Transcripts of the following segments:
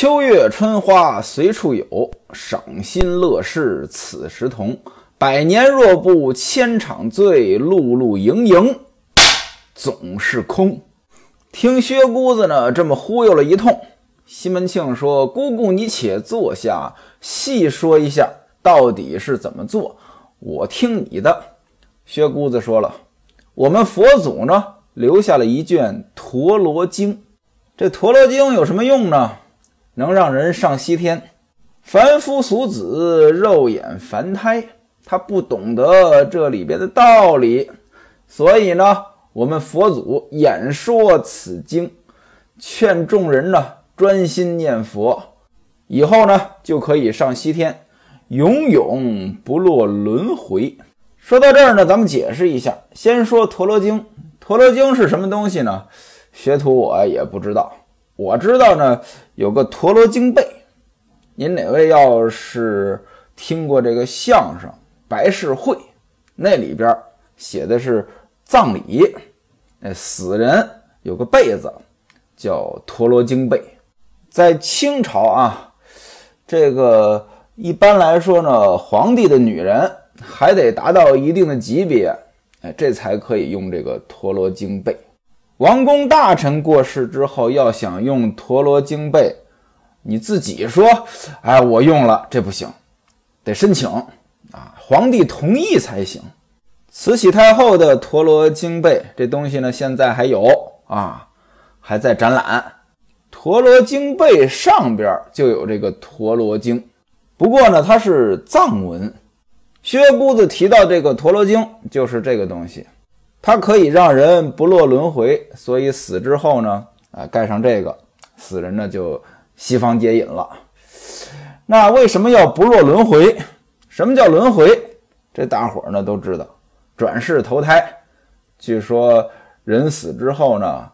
秋月春花随处有，赏心乐事此时同。百年若不千场醉，碌碌营营总是空。听薛姑子呢这么忽悠了一通，西门庆说：“姑姑，你且坐下，细说一下到底是怎么做，我听你的。”薛姑子说了：“我们佛祖呢留下了一卷《陀罗经》，这《陀罗经》有什么用呢？能让人上西天。凡夫俗子，肉眼凡胎，他不懂得这里边的道理，所以呢。”我们佛祖演说此经，劝众人呢专心念佛，以后呢就可以上西天，永永不落轮回。说到这儿呢，咱们解释一下。先说陀罗经，陀罗经是什么东西呢？学徒我也不知道，我知道呢有个陀罗经背。您哪位要是听过这个相声《白事会》，那里边写的是。葬礼，哎，死人有个被子，叫陀罗经被。在清朝啊，这个一般来说呢，皇帝的女人还得达到一定的级别，哎，这才可以用这个陀罗经被。王公大臣过世之后，要想用陀罗经背，你自己说，哎，我用了，这不行，得申请啊，皇帝同意才行。慈禧太后的陀罗经背这东西呢，现在还有啊，还在展览。陀罗经背上边就有这个陀罗经，不过呢，它是藏文。薛姑子提到这个陀罗经，就是这个东西，它可以让人不落轮回，所以死之后呢，啊，盖上这个，死人呢就西方接引了。那为什么要不落轮回？什么叫轮回？这大伙儿呢都知道。转世投胎，据说人死之后呢，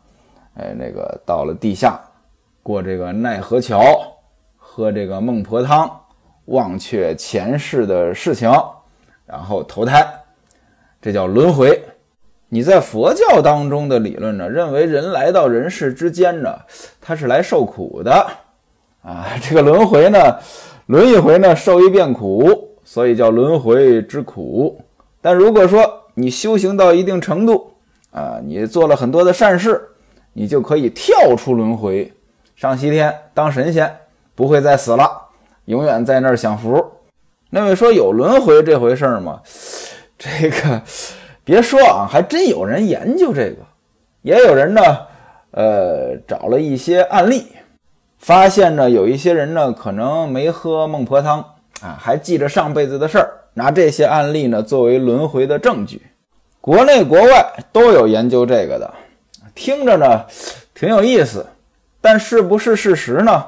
哎，那个到了地下，过这个奈何桥，喝这个孟婆汤，忘却前世的事情，然后投胎，这叫轮回。你在佛教当中的理论呢，认为人来到人世之间呢，他是来受苦的啊。这个轮回呢，轮一回呢，受一遍苦，所以叫轮回之苦。但如果说你修行到一定程度，啊，你做了很多的善事，你就可以跳出轮回，上西天当神仙，不会再死了，永远在那儿享福。那位说有轮回这回事吗？这个别说啊，还真有人研究这个，也有人呢，呃，找了一些案例，发现呢，有一些人呢，可能没喝孟婆汤啊，还记着上辈子的事儿。拿这些案例呢作为轮回的证据，国内国外都有研究这个的，听着呢挺有意思，但是不是事实呢？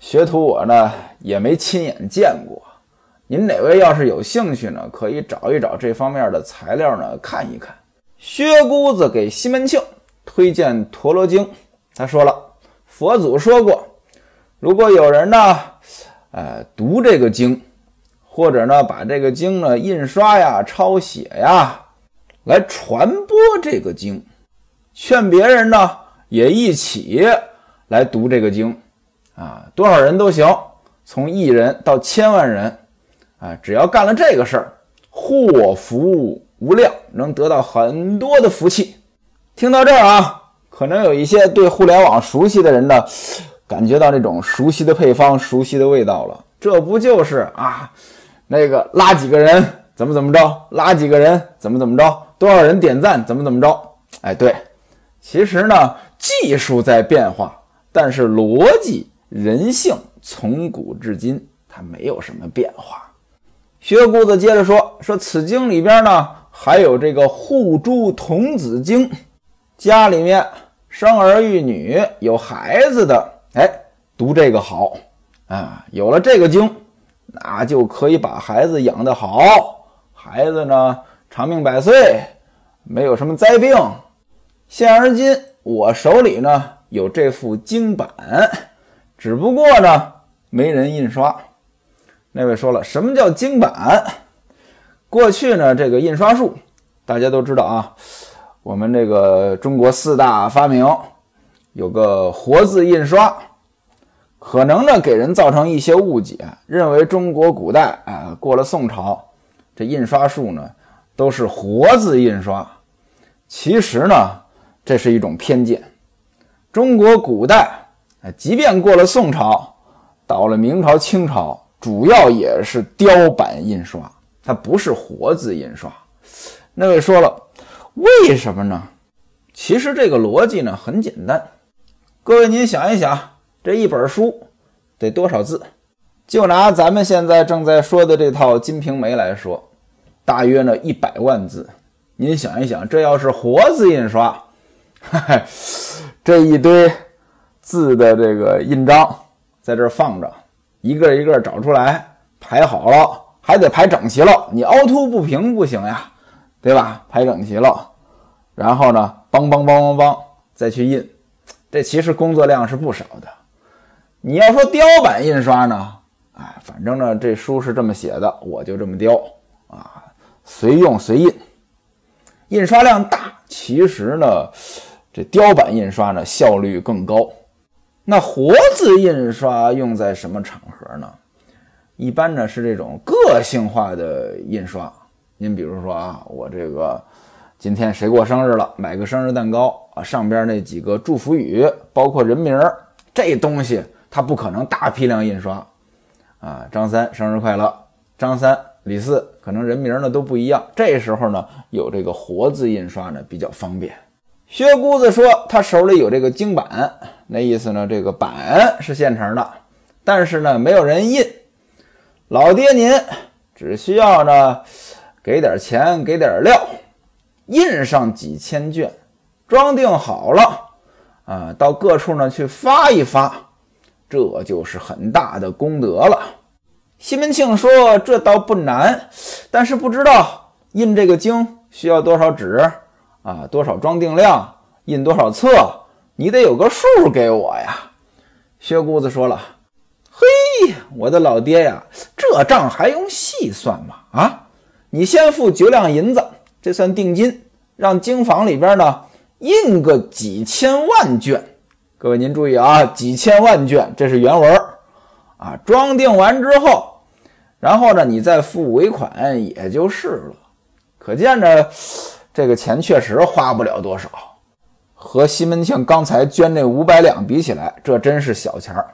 学徒我呢也没亲眼见过。您哪位要是有兴趣呢，可以找一找这方面的材料呢看一看。薛姑子给西门庆推荐《陀罗经》，他说了，佛祖说过，如果有人呢，呃，读这个经。或者呢，把这个经呢印刷呀、抄写呀，来传播这个经，劝别人呢也一起来读这个经，啊，多少人都行，从一人到千万人，啊，只要干了这个事儿，祸福无量，能得到很多的福气。听到这儿啊，可能有一些对互联网熟悉的人呢，感觉到那种熟悉的配方、熟悉的味道了。这不就是啊？那个拉几个人怎么怎么着，拉几个人怎么怎么着，多少人点赞怎么怎么着？哎，对，其实呢，技术在变化，但是逻辑、人性从古至今它没有什么变化。薛姑子接着说：“说此经里边呢，还有这个护珠童子经，家里面生儿育女有孩子的，哎，读这个好啊，有了这个经。”那就可以把孩子养得好，孩子呢长命百岁，没有什么灾病。现而今我手里呢有这副经版，只不过呢没人印刷。那位说了，什么叫经版？过去呢这个印刷术大家都知道啊，我们这个中国四大发明有个活字印刷。可能呢给人造成一些误解，认为中国古代啊过了宋朝，这印刷术呢都是活字印刷。其实呢，这是一种偏见。中国古代，即便过了宋朝，到了明朝、清朝，主要也是雕版印刷，它不是活字印刷。那位说了，为什么呢？其实这个逻辑呢很简单。各位您想一想，这一本书得多少字？就拿咱们现在正在说的这套《金瓶梅》来说，大约呢一百万字。您想一想，这要是活字印刷，这一堆字的这个印章在这放着，一个一个找出来排好了，还得排整齐了。你凹凸不平不行呀，对吧？排整齐了，然后呢，梆梆梆梆梆再去印，这其实工作量是不少的。你要说雕版印刷呢，哎，反正呢这书是这么写的，我就这么雕啊，随用随印。印刷量大，其实呢，这雕版印刷呢效率更高。那活字印刷用在什么场合呢？一般呢是这种个性化的印刷。您比如说啊，我这个今天谁过生日了，买个生日蛋糕啊，上边那几个祝福语，包括人名这东西它不可能大批量印刷啊。张三生日快乐，张三。李四可能人名呢都不一样，这时候呢有这个活字印刷呢比较方便。薛姑子说他手里有这个经版，那意思呢这个版是现成的，但是呢没有人印。老爹您只需要呢给点钱给点料，印上几千卷，装订好了啊，到各处呢去发一发，这就是很大的功德了。西门庆说：“这倒不难，但是不知道印这个经需要多少纸啊，多少装订量，印多少册，你得有个数给我呀。”薛姑子说了：“嘿，我的老爹呀，这账还用细算吗？啊，你先付九两银子，这算定金，让经房里边呢印个几千万卷。各位您注意啊，几千万卷，这是原文啊。装订完之后。”然后呢，你再付尾款也就是了。可见着，这个钱确实花不了多少，和西门庆刚才捐那五百两比起来，这真是小钱儿。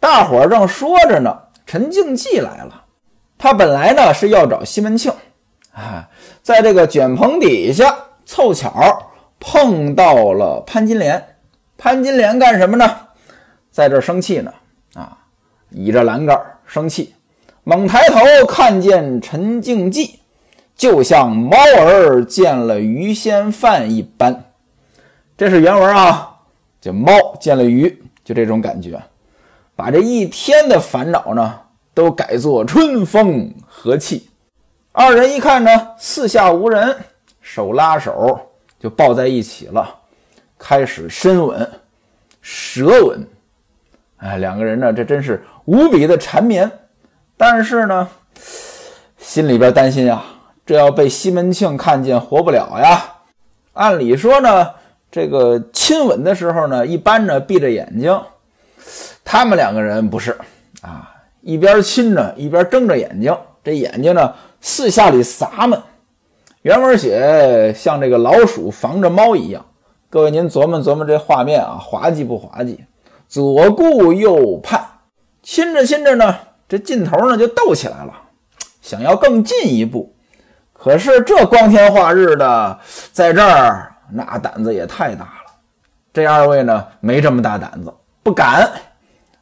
大伙儿正说着呢，陈静济来了。他本来呢是要找西门庆，啊，在这个卷棚底下凑巧碰到了潘金莲。潘金莲干什么呢？在这生气呢，啊，倚着栏杆生气。猛抬头看见陈静济，就像猫儿见了鱼仙饭一般。这是原文啊，就猫见了鱼，就这种感觉，把这一天的烦恼呢，都改作春风和气。二人一看呢，四下无人，手拉手就抱在一起了，开始深吻、舌吻。哎，两个人呢，这真是无比的缠绵。但是呢，心里边担心呀，这要被西门庆看见，活不了呀。按理说呢，这个亲吻的时候呢，一般呢闭着眼睛。他们两个人不是啊，一边亲着，一边睁着眼睛，这眼睛呢四下里撒们。原文写像这个老鼠防着猫一样。各位您琢磨琢磨这画面啊，滑稽不滑稽？左顾右盼，亲着亲着呢。这劲头呢就斗起来了，想要更进一步，可是这光天化日的在这儿，那胆子也太大了。这二位呢没这么大胆子，不敢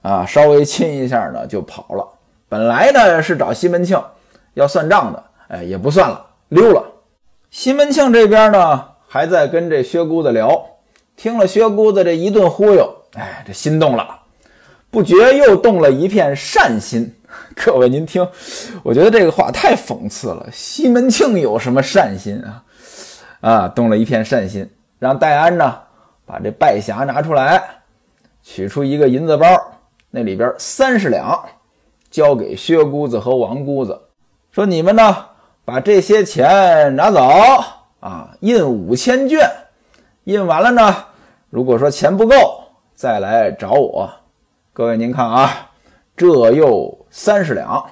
啊，稍微亲一下呢就跑了。本来呢是找西门庆要算账的，哎，也不算了，溜了。西门庆这边呢还在跟这薛姑子聊，听了薛姑子这一顿忽悠，哎，这心动了。不觉又动了一片善心。各位，您听，我觉得这个话太讽刺了。西门庆有什么善心啊？啊，动了一片善心，让戴安呢把这拜匣拿出来，取出一个银子包，那里边三十两，交给薛姑子和王姑子，说你们呢把这些钱拿走啊，印五千卷，印完了呢，如果说钱不够，再来找我。各位您看啊，这又三十两。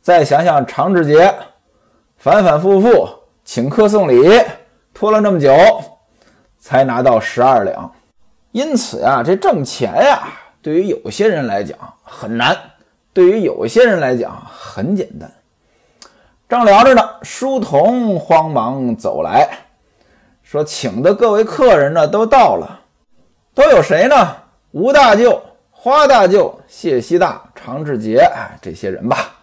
再想想长治节，反反复复请客送礼，拖了那么久，才拿到十二两。因此呀，这挣钱呀，对于有些人来讲很难，对于有些人来讲很简单。正聊着呢，书童慌忙走来说：“请的各位客人呢，都到了，都有谁呢？吴大舅、花大舅、谢西大、常志杰，这些人吧。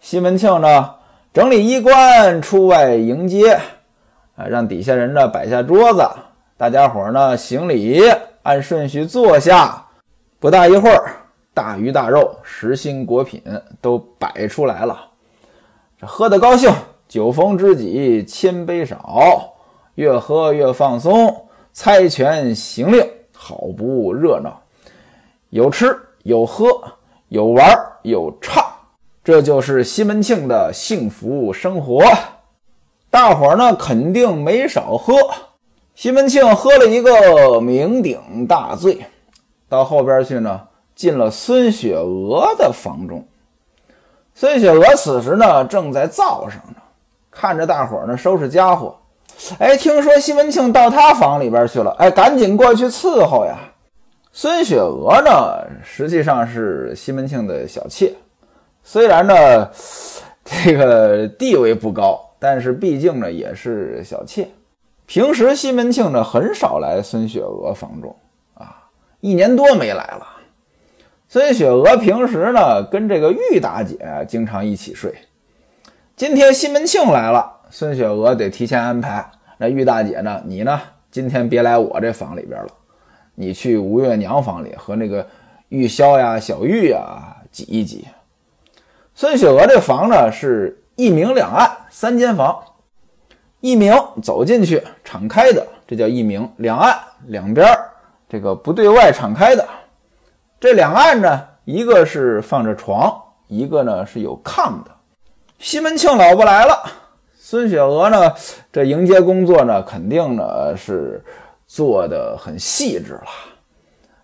西门庆呢，整理衣冠，出外迎接，啊，让底下人呢摆下桌子，大家伙呢行礼，按顺序坐下。不大一会儿，大鱼大肉、实心果品都摆出来了。”这喝得高兴，酒逢知己千杯少，越喝越放松，猜拳行令，好不热闹。有吃有喝有玩有唱，这就是西门庆的幸福生活。大伙儿呢肯定没少喝。西门庆喝了一个酩酊大醉，到后边去呢，进了孙雪娥的房中。孙雪娥此时呢，正在灶上呢，看着大伙儿呢收拾家伙。哎，听说西门庆到他房里边去了，哎，赶紧过去伺候呀。孙雪娥呢，实际上是西门庆的小妾，虽然呢这个地位不高，但是毕竟呢也是小妾。平时西门庆呢很少来孙雪娥房中啊，一年多没来了。孙雪娥平时呢跟这个玉大姐经常一起睡。今天西门庆来了，孙雪娥得提前安排。那玉大姐呢，你呢今天别来我这房里边了，你去吴月娘房里和那个玉箫呀、小玉呀挤一挤。孙雪娥这房呢是一明两暗三间房，一明走进去敞开的，这叫一明；两暗两边这个不对外敞开的。这两岸呢，一个是放着床，一个呢是有炕的。西门庆老不来了，孙雪娥呢，这迎接工作呢，肯定呢是做的很细致了，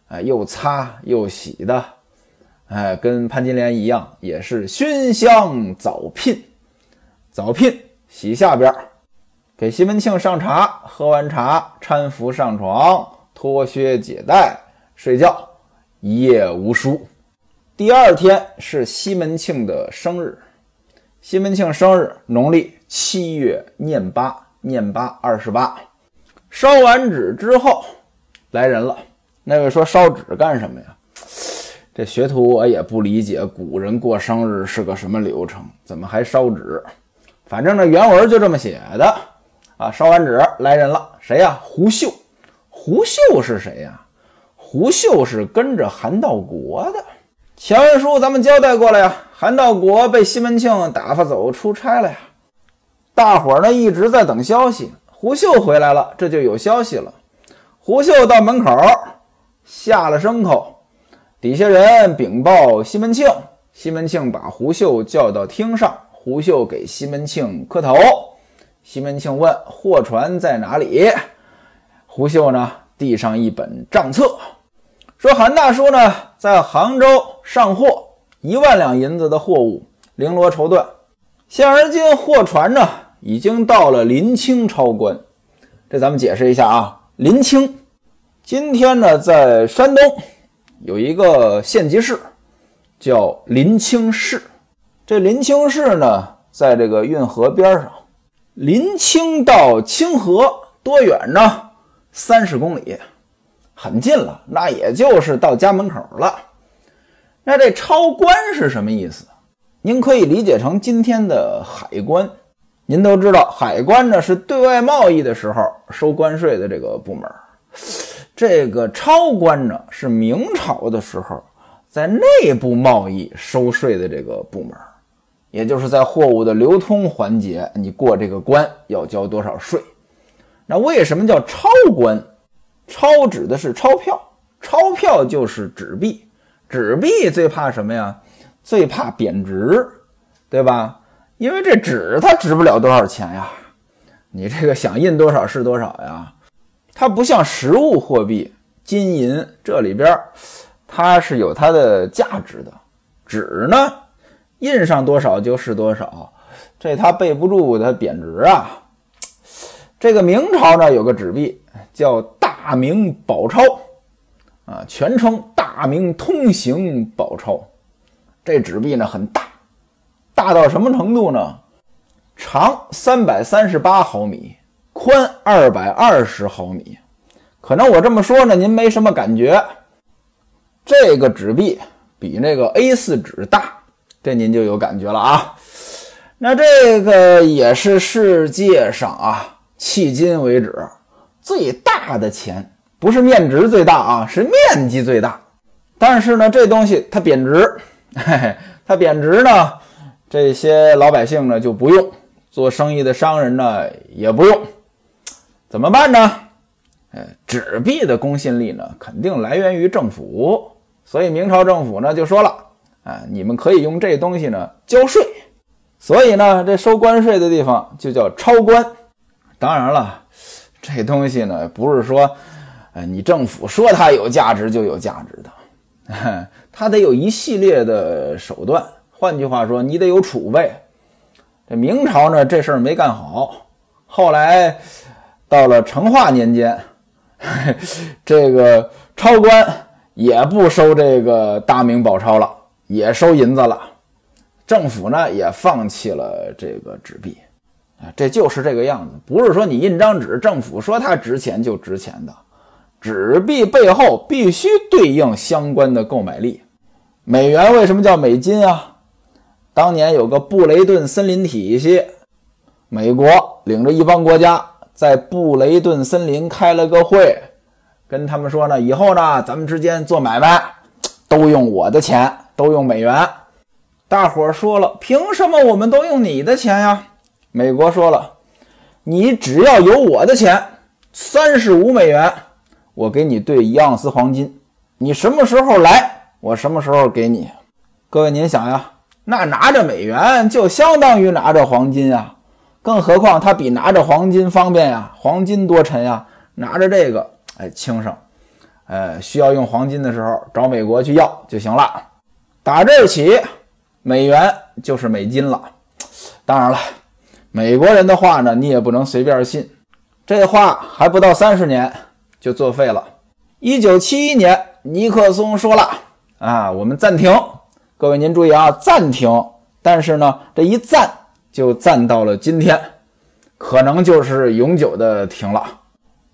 哎，又擦又洗的，哎，跟潘金莲一样，也是熏香早聘，早聘洗下边，给西门庆上茶，喝完茶搀扶上床，脱靴解带，睡觉。一夜无书。第二天是西门庆的生日。西门庆生日农历七月廿八，廿八二十八。烧完纸之后，来人了。那位说烧纸干什么呀？这学徒我也不理解，古人过生日是个什么流程？怎么还烧纸？反正呢，原文就这么写的啊。烧完纸来人了，谁呀？胡秀。胡秀是谁呀？胡秀是跟着韩道国的，前文书咱们交代过了呀。韩道国被西门庆打发走出差了呀，大伙儿呢一直在等消息。胡秀回来了，这就有消息了。胡秀到门口下了牲口，底下人禀报西门庆，西门庆把胡秀叫到厅上，胡秀给西门庆磕头。西门庆问货船在哪里，胡秀呢递上一本账册。说韩大叔呢，在杭州上货一万两银子的货物，绫罗绸缎。现而今货船呢，已经到了临清超关。这咱们解释一下啊，临清，今天呢，在山东有一个县级市，叫临清市。这临清市呢，在这个运河边上。临清到清河多远呢？三十公里。很近了，那也就是到家门口了。那这超关是什么意思？您可以理解成今天的海关。您都知道，海关呢是对外贸易的时候收关税的这个部门。这个超关呢是明朝的时候在内部贸易收税的这个部门，也就是在货物的流通环节，你过这个关要交多少税。那为什么叫超关？钞指的是钞票，钞票就是纸币，纸币最怕什么呀？最怕贬值，对吧？因为这纸它值不了多少钱呀，你这个想印多少是多少呀。它不像实物货币，金银这里边它是有它的价值的。纸呢，印上多少就是多少，这它备不住它贬值啊。这个明朝呢，有个纸币叫大明宝钞，啊，全称大明通行宝钞。这纸币呢很大，大到什么程度呢？长三百三十八毫米，宽二百二十毫米。可能我这么说呢，您没什么感觉。这个纸币比那个 A4 纸大，这您就有感觉了啊。那这个也是世界上啊，迄今为止最大的钱，不是面值最大啊，是面积最大。但是呢，这东西它贬值，嘿嘿，它贬值呢，这些老百姓呢就不用。做生意的商人呢也不用，怎么办呢？呃，纸币的公信力呢肯定来源于政府，所以明朝政府呢就说了，啊，你们可以用这东西呢交税，所以呢这收关税的地方就叫钞关。当然了，这东西呢不是说，呃，你政府说它有价值就有价值的，它得有一系列的手段。换句话说，你得有储备。这明朝呢，这事儿没干好。后来到了成化年间，这个钞官也不收这个大明宝钞了，也收银子了。政府呢也放弃了这个纸币啊，这就是这个样子。不是说你印张纸，政府说它值钱就值钱的，纸币背后必须对应相关的购买力。美元为什么叫美金啊？当年有个布雷顿森林体系，美国领着一帮国家在布雷顿森林开了个会，跟他们说呢，以后呢，咱们之间做买卖都用我的钱，都用美元。大伙儿说了，凭什么我们都用你的钱呀？美国说了，你只要有我的钱，三十五美元，我给你兑一盎司黄金，你什么时候来，我什么时候给你。各位您想呀？那拿着美元就相当于拿着黄金啊，更何况它比拿着黄金方便呀，黄金多沉呀，拿着这个哎轻省，呃需要用黄金的时候找美国去要就行了。打这儿起，美元就是美金了。当然了，美国人的话呢，你也不能随便信。这话还不到三十年就作废了。一九七一年，尼克松说了啊，我们暂停。各位您注意啊，暂停。但是呢，这一暂就暂到了今天，可能就是永久的停了。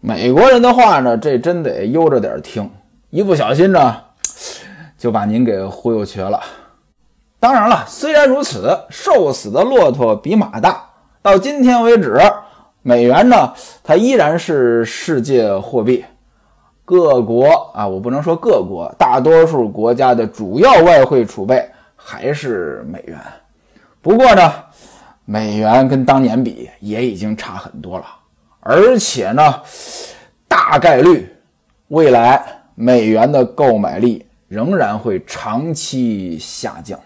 美国人的话呢，这真得悠着点听，一不小心呢，就把您给忽悠瘸了。当然了，虽然如此，瘦死的骆驼比马大。到今天为止，美元呢，它依然是世界货币。各国啊，我不能说各国，大多数国家的主要外汇储备还是美元。不过呢，美元跟当年比也已经差很多了，而且呢，大概率未来美元的购买力仍然会长期下降。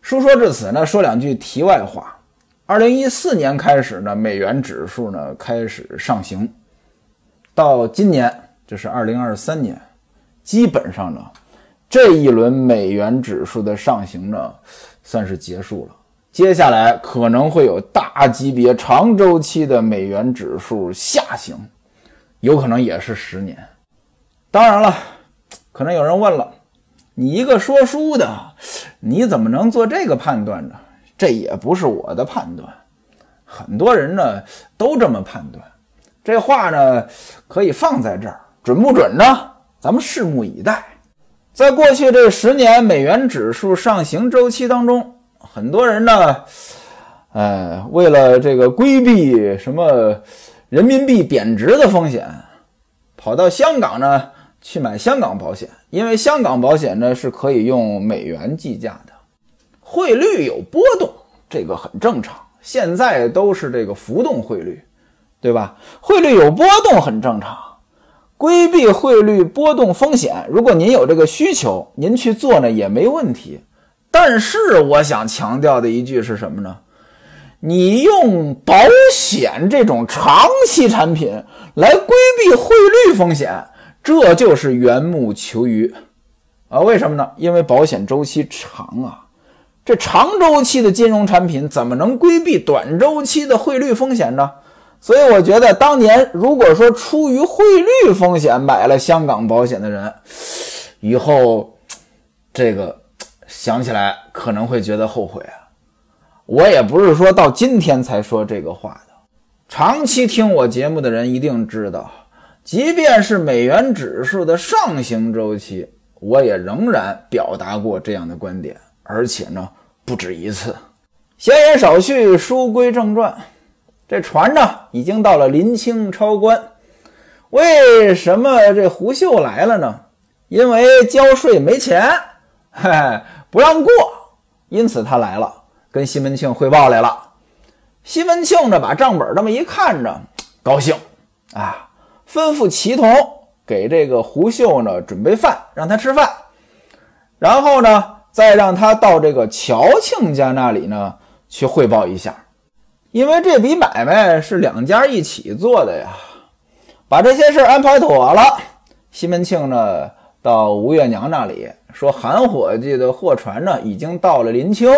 书说至此呢，说两句题外话。二零一四年开始呢，美元指数呢开始上行，到今年。这是二零二三年，基本上呢，这一轮美元指数的上行呢，算是结束了。接下来可能会有大级别、长周期的美元指数下行，有可能也是十年。当然了，可能有人问了，你一个说书的，你怎么能做这个判断呢？这也不是我的判断，很多人呢都这么判断。这话呢，可以放在这儿。准不准呢？咱们拭目以待。在过去这十年美元指数上行周期当中，很多人呢，呃，为了这个规避什么人民币贬值的风险，跑到香港呢去买香港保险，因为香港保险呢是可以用美元计价的，汇率有波动，这个很正常。现在都是这个浮动汇率，对吧？汇率有波动很正常。规避汇率波动风险，如果您有这个需求，您去做呢也没问题。但是我想强调的一句是什么呢？你用保险这种长期产品来规避汇率风险，这就是缘木求鱼。啊，为什么呢？因为保险周期长啊，这长周期的金融产品怎么能规避短周期的汇率风险呢？所以我觉得当年如果说出于汇率风险买了香港保险的人，以后这个想起来可能会觉得后悔啊。我也不是说到今天才说这个话的，长期听我节目的人一定知道，即便是美元指数的上行周期。我也仍然表达过这样的观点，而且呢不止一次。闲言少叙，书归正传。这船呢已经到了临清超关。为什么这胡秀来了呢？因为交税没钱，嘿，不让过，因此他来了，跟西门庆汇报来了。西门庆呢把账本这么一看着，高兴啊，吩咐齐同。给这个胡秀呢准备饭，让他吃饭，然后呢再让他到这个乔庆家那里呢去汇报一下，因为这笔买卖是两家一起做的呀。把这些事安排妥了，西门庆呢到吴月娘那里说，韩伙计的货船呢已经到了临清，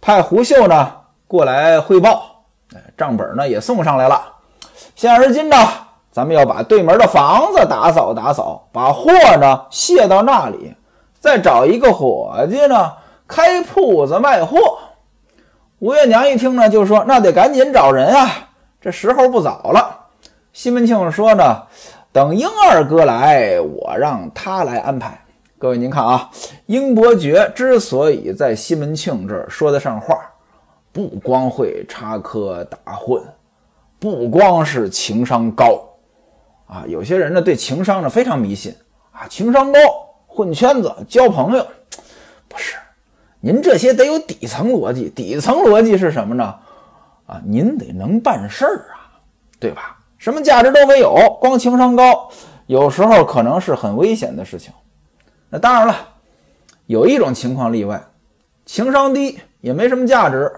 派胡秀呢过来汇报，账本呢也送上来了，现而今呢。咱们要把对门的房子打扫打扫，把货呢卸到那里，再找一个伙计呢开铺子卖货。吴月娘一听呢，就说：“那得赶紧找人啊，这时候不早了。”西门庆说呢：“等英二哥来，我让他来安排。”各位您看啊，英伯爵之所以在西门庆这儿说得上话，不光会插科打诨，不光是情商高。啊，有些人呢对情商呢非常迷信啊，情商高，混圈子，交朋友，不是？您这些得有底层逻辑，底层逻辑是什么呢？啊，您得能办事儿啊，对吧？什么价值都没有，光情商高，有时候可能是很危险的事情。那当然了，有一种情况例外，情商低也没什么价值，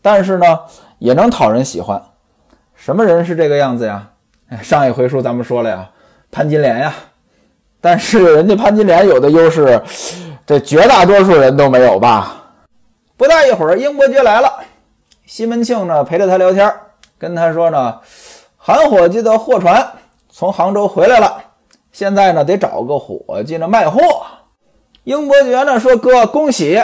但是呢也能讨人喜欢。什么人是这个样子呀？上一回书咱们说了呀，潘金莲呀，但是人家潘金莲有的优势，这绝大多数人都没有吧？不大一会儿，英伯爵来了，西门庆呢陪着他聊天，跟他说呢，韩伙计的货船从杭州回来了，现在呢得找个伙计呢卖货。英伯爵呢说：“哥，恭喜，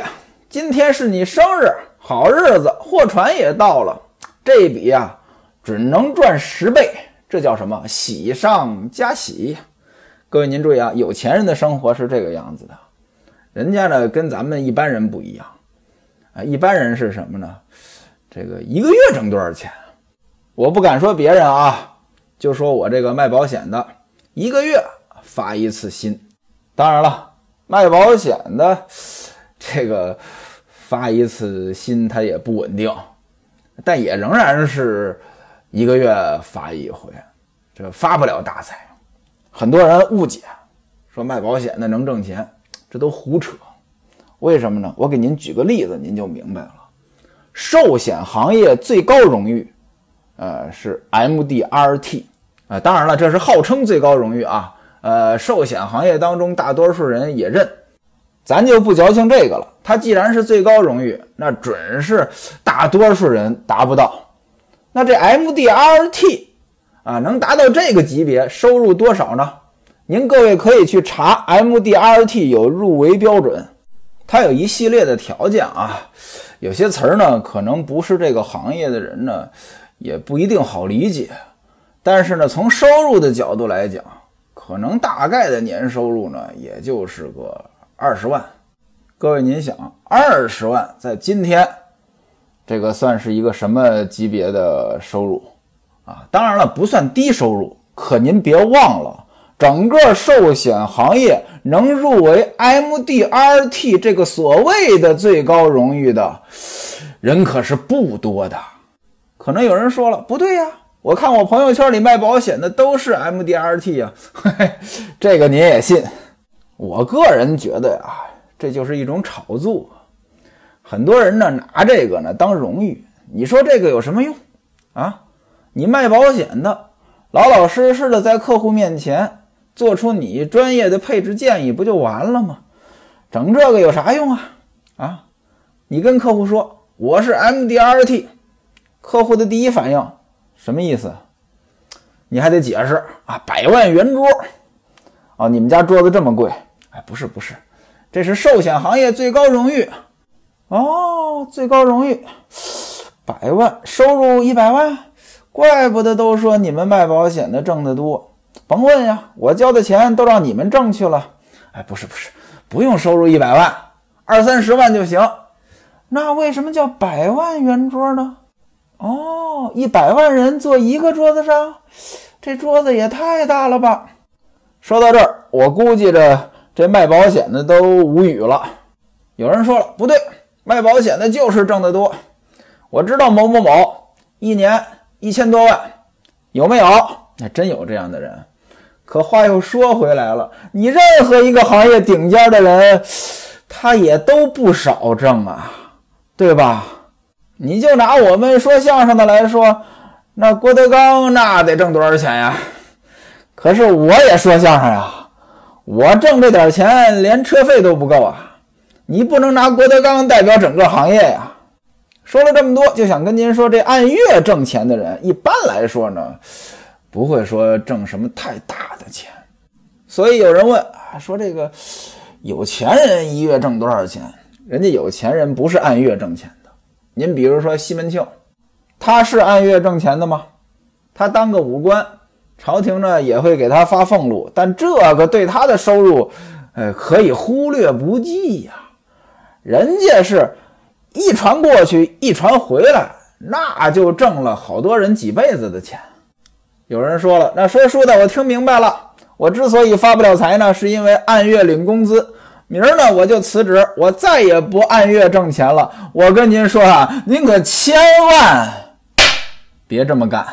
今天是你生日，好日子，货船也到了，这笔呀准能赚十倍。”这叫什么？喜上加喜。各位您注意啊，有钱人的生活是这个样子的，人家呢跟咱们一般人不一样啊。一般人是什么呢？这个一个月挣多少钱？我不敢说别人啊，就说我这个卖保险的，一个月发一次薪。当然了，卖保险的这个发一次薪，它也不稳定，但也仍然是。一个月发一回，这发不了大财。很多人误解，说卖保险的能挣钱，这都胡扯。为什么呢？我给您举个例子，您就明白了。寿险行业最高荣誉，呃，是 MDRT 啊。当然了，这是号称最高荣誉啊。呃，寿险行业当中，大多数人也认，咱就不矫情这个了。它既然是最高荣誉，那准是大多数人达不到。那这 MDRT 啊，能达到这个级别，收入多少呢？您各位可以去查 MDRT 有入围标准，它有一系列的条件啊。有些词儿呢，可能不是这个行业的人呢，也不一定好理解。但是呢，从收入的角度来讲，可能大概的年收入呢，也就是个二十万。各位您想，二十万在今天。这个算是一个什么级别的收入啊？当然了，不算低收入。可您别忘了，整个寿险行业能入围 MDRT 这个所谓的最高荣誉的人可是不多的。可能有人说了，不对呀，我看我朋友圈里卖保险的都是 MDRT 呀。这个您也信？我个人觉得呀，这就是一种炒作。很多人呢拿这个呢当荣誉，你说这个有什么用啊？你卖保险的，老老实实的在客户面前做出你专业的配置建议，不就完了吗？整这个有啥用啊？啊，你跟客户说我是 MDRT，客户的第一反应什么意思？你还得解释啊，百万圆桌啊，你们家桌子这么贵？哎，不是不是，这是寿险行业最高荣誉哦，最高荣誉，百万收入一百万，怪不得都说你们卖保险的挣得多。甭问呀，我交的钱都让你们挣去了。哎，不是不是，不用收入一百万，二三十万就行。那为什么叫百万圆桌呢？哦，一百万人坐一个桌子上，这桌子也太大了吧！说到这儿，我估计着这卖保险的都无语了。有人说了，不对，卖保险的就是挣得多。我知道某某某一年一千多万，有没有？那真有这样的人。可话又说回来了，你任何一个行业顶尖的人，他也都不少挣啊，对吧？你就拿我们说相声的来说，那郭德纲那得挣多少钱呀？可是我也说相声呀，我挣这点钱连车费都不够啊！你不能拿郭德纲代表整个行业呀。说了这么多，就想跟您说，这按月挣钱的人，一般来说呢。不会说挣什么太大的钱，所以有人问啊，说这个有钱人一月挣多少钱？人家有钱人不是按月挣钱。您比如说西门庆，他是按月挣钱的吗？他当个武官，朝廷呢也会给他发俸禄，但这个对他的收入，呃，可以忽略不计呀。人家是一传过去，一传回来，那就挣了好多人几辈子的钱。有人说了，那说书的我听明白了。我之所以发不了财呢，是因为按月领工资。明儿呢我就辞职，我再也不按月挣钱了。我跟您说啊，您可千万别这么干。